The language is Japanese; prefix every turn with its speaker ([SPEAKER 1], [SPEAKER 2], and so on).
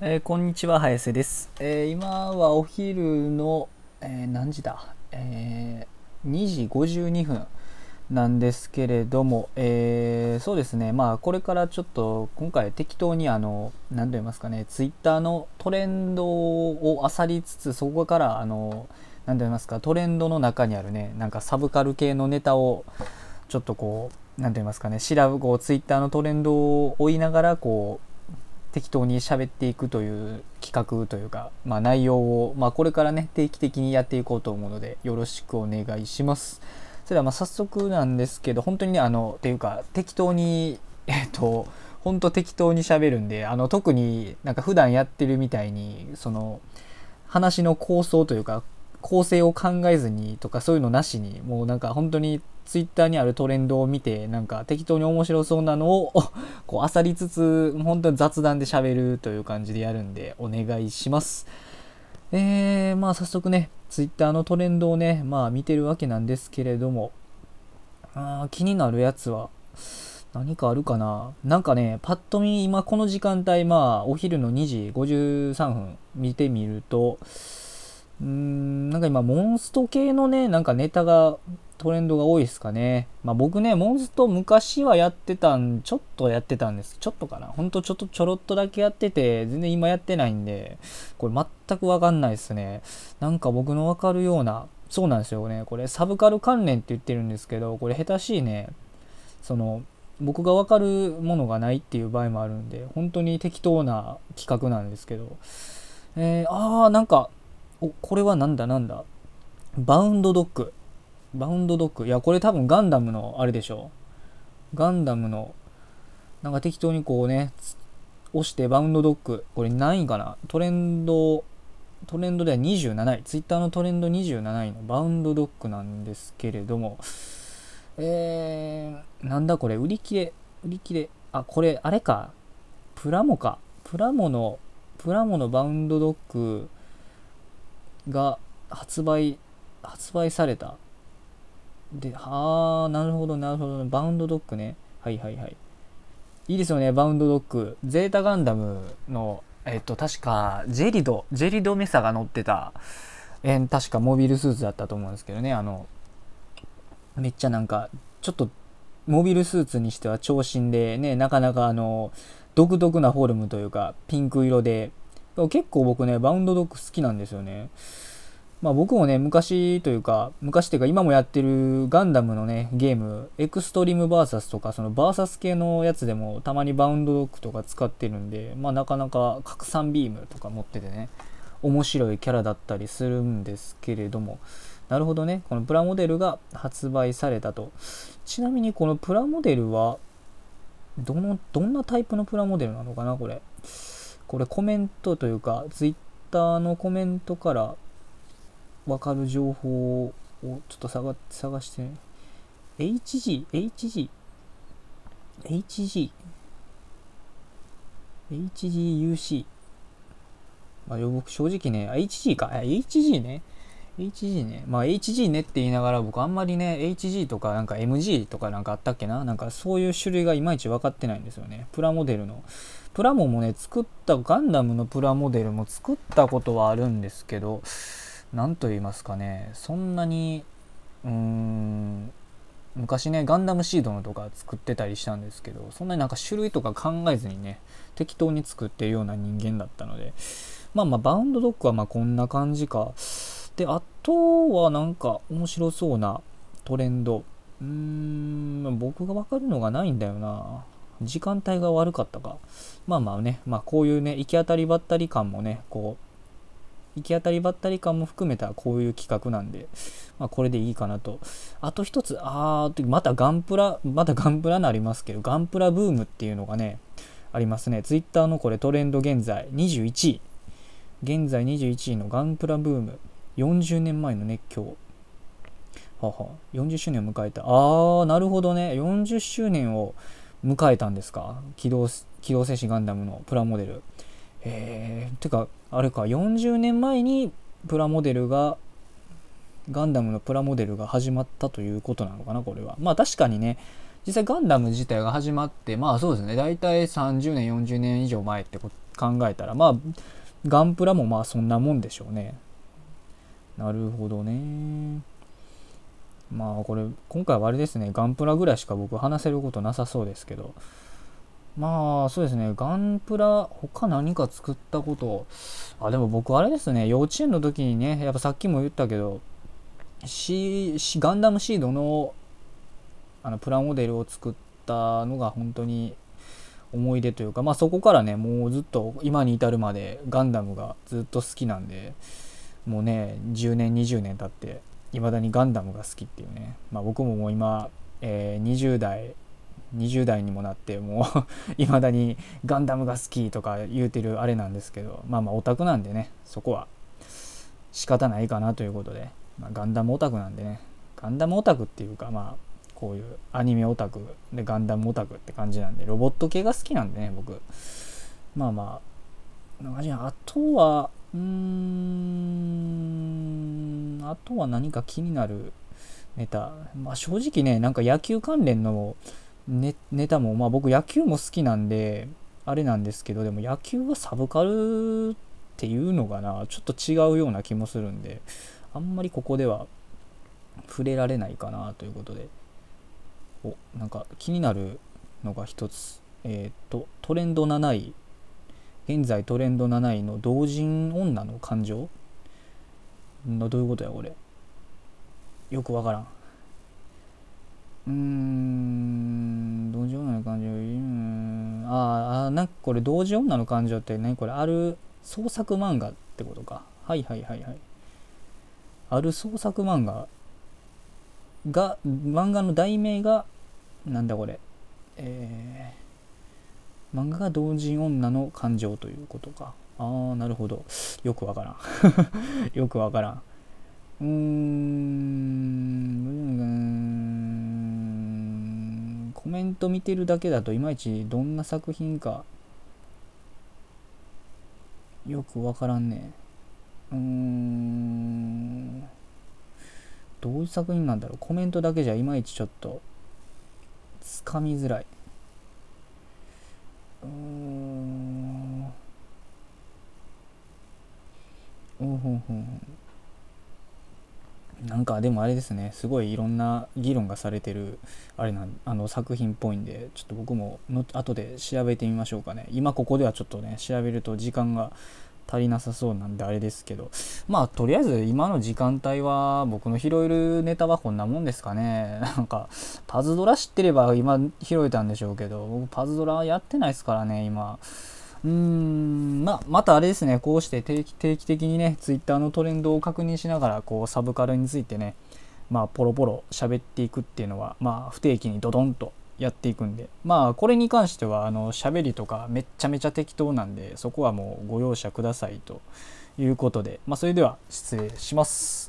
[SPEAKER 1] えーこんにちは、早瀬です。えー今はお昼の、えー何時だ、え2時52分なんですけれども、えそうですね、まあ、これからちょっと今回適当にあの、何と言いますかね、ツイッターのトレンドを漁りつつ、そこからあの、何と言いますか、トレンドの中にあるね、なんかサブカル系のネタを、ちょっとこう、何て言いますかね、調べ、こう、ツイッターのトレンドを追いながら、こう、適当に喋っていくという企画というか、まあ、内容を、まあ、これからね定期的にやっていこうと思うのでよろしくお願いします。それではま早速なんですけど本当にねあのっていうか適当にえっと本当適当に喋るんであの特になんか普段やってるみたいにその話の構想というか構成を考えずにとかそういうのなしにもうなんか本当にツイッターにあるトレンドを見てなんか適当に面白そうなのを こう漁りつつ本当に雑談で喋るという感じでやるんでお願いします。えー、まあ早速ねツイッターのトレンドをねまあ見てるわけなんですけれどもあ気になるやつは何かあるかな？なんかねパッと見今この時間帯まあお昼の2時53分見てみるとうーんなんか今モンスト系のねなんかネタがトレンドが多いですかね。まあ僕ね、モンスト昔はやってたん、ちょっとやってたんです。ちょっとかな。ほんとちょっとちょろっとだけやってて、全然今やってないんで、これ全くわかんないですね。なんか僕のわかるような、そうなんですよね。これサブカル関連って言ってるんですけど、これ下手しいね、その、僕がわかるものがないっていう場合もあるんで、本当に適当な企画なんですけど、えー、あー、なんか、お、これはなんだなんだ。バウンドドッグ。バウンドドッグ。いや、これ多分ガンダムのあれでしょう。ガンダムの、なんか適当にこうね、押してバウンドドッグ。これ何位かな？トレンド、トレンドでは27位。ツイッターのトレンド27位のバウンドドッグなんですけれども、えー、なんだこれ、売り切れ、売り切れ。あ、これ、あれか。プラモか。プラモの、プラモのバウンドドッグが発売、発売された。で、はあ、なるほど、なるほど。バウンドドッグね。はいはいはい。いいですよね、バウンドドッグ。ゼータガンダムの、えっと、確か、ジェリド、ジェリドメサが乗ってた、えー確かモビルスーツだったと思うんですけどね、あの、めっちゃなんか、ちょっと、モビルスーツにしては長身でね、なかなかあの、独特なフォルムというか、ピンク色で、結構僕ね、バウンドドッグ好きなんですよね。まあ僕もね、昔というか、昔というか今もやってるガンダムのね、ゲーム、エクストリームバーサスとか、そのバーサス系のやつでもたまにバウンドドッグとか使ってるんで、まあなかなか拡散ビームとか持っててね、面白いキャラだったりするんですけれども、なるほどね、このプラモデルが発売されたと。ちなみにこのプラモデルは、どの、どんなタイプのプラモデルなのかな、これ。これコメントというか、ツイッターのコメントからわかる情報をちょっと探探して、ね、HG、HG、HG、HGUC。まあ、僕正直ね、HG か、HG ね。HG ね。まあ HG ねって言いながら僕あんまりね、HG とかなんか MG とかなんかあったっけななんかそういう種類がいまいち分かってないんですよね。プラモデルの。プラモもね、作った、ガンダムのプラモデルも作ったことはあるんですけど、なんと言いますかね、そんなに、うーん、昔ね、ガンダムシードのとか作ってたりしたんですけど、そんなになんか種類とか考えずにね、適当に作ってるような人間だったので、まあまあ、バウンドドッグはまこんな感じか。で、あとはなんか面白そうなトレンド。うーん、僕がわかるのがないんだよな。時間帯が悪かったか。まあまあね、まあこういうね、行き当たりばったり感もね、こう、行き当たりばったり感も含めたこういう企画なんで、まあこれでいいかなと。あと一つ、あー、またガンプラ、またガンプラになりますけど、ガンプラブームっていうのがね、ありますね。ツイッターのこれトレンド現在21位。現在21位のガンプラブーム。40年前の熱狂。はは、40周年を迎えた。あー、なるほどね。40周年を迎えたんですか？機動、機動戦士ガンダムのプラモデル。えー、てか、あれか、40年前にプラモデルが、ガンダムのプラモデルが始まったということなのかな、これは。まあ確かにね、実際ガンダム自体が始まって、まあそうですね、大体30年、40年以上前って考えたらまあガンプラもまあそんなもんでしょうね。なるほどね。まあこれ今回はあれですね。ガンプラぐらいしか僕話せることなさそうですけど。まあそうですね。ガンプラ他何か作ったこと。あでも僕あれですね。幼稚園の時にねやっぱさっきも言ったけどシガンダムシードのあのプラモデルを作ったのが本当に思い出というかまあそこからねもうずっと今に至るまでガンダムがずっと好きなんでもうね10年20年経っていまだにガンダムが好きっていうね、まあ、僕ももう今、えー、20代20代にもなってもう いまだにガンダムが好きとか言うてるあれなんですけどまあまあオタクなんでねそこは仕方ないかなということで、まあ、ガンダムオタクなんでねガンダムオタクっていうかまあこういうアニメオタクでガンダムオタクって感じなんでロボット系が好きなんでね僕。まあまああとはうーんあとは何か気になるネタ。まあ正直ねなんか野球関連のネネタもまあ僕野球も好きなんであれなんですけどでも野球はサブカルっていうのがなちょっと違うような気もするんであんまりここでは触れられないかなということで。おなんか気になるのが一つ。えっ、ー、とトレンド7位。現在トレンド7位の同人女の感情？のどういうことやこれ？よくわからん。うーん同時女の感情うんああなんかこれ同時女の感情って何これある創作漫画ってことか。はいはいはいはい。ある創作漫画が漫画の題名がなんだこれ。えー、漫画が同人女の感情ということか。ああなるほど。よくわからん。よくわからん。うーんコメント見てるだけだといまいちどんな作品かよくわからんね。うーん。どういう作品なんだろう。コメントだけじゃいまいちちょっとつかみづらい。うーん。うんうんうんなんかでもあれですねすごいいろんな議論がされてるあれなあの作品っぽいんでちょっと僕もの後で調べてみましょうかね。今ここではちょっとね調べると時間が足りなさそうなんであれですけど。まあとりあえず今の時間帯は僕の拾えるネタはこんなもんですかね。なんかパズドラ知ってれば今拾えたんでしょうけど僕パズドラやってないですからね今。うーんまあ、またあれですね、こうして定期定期的にね、ツイッターのトレンドを確認しながら、こう、サブカルについてね、まあ、ポロポロ喋っていくっていうのは、まあ、不定期にドドンとやっていくんで、まあ、これに関しては、あの、喋りとかめっちゃめちゃ適当なんで、そこはもうご容赦くださいということで、まあ、それでは失礼します。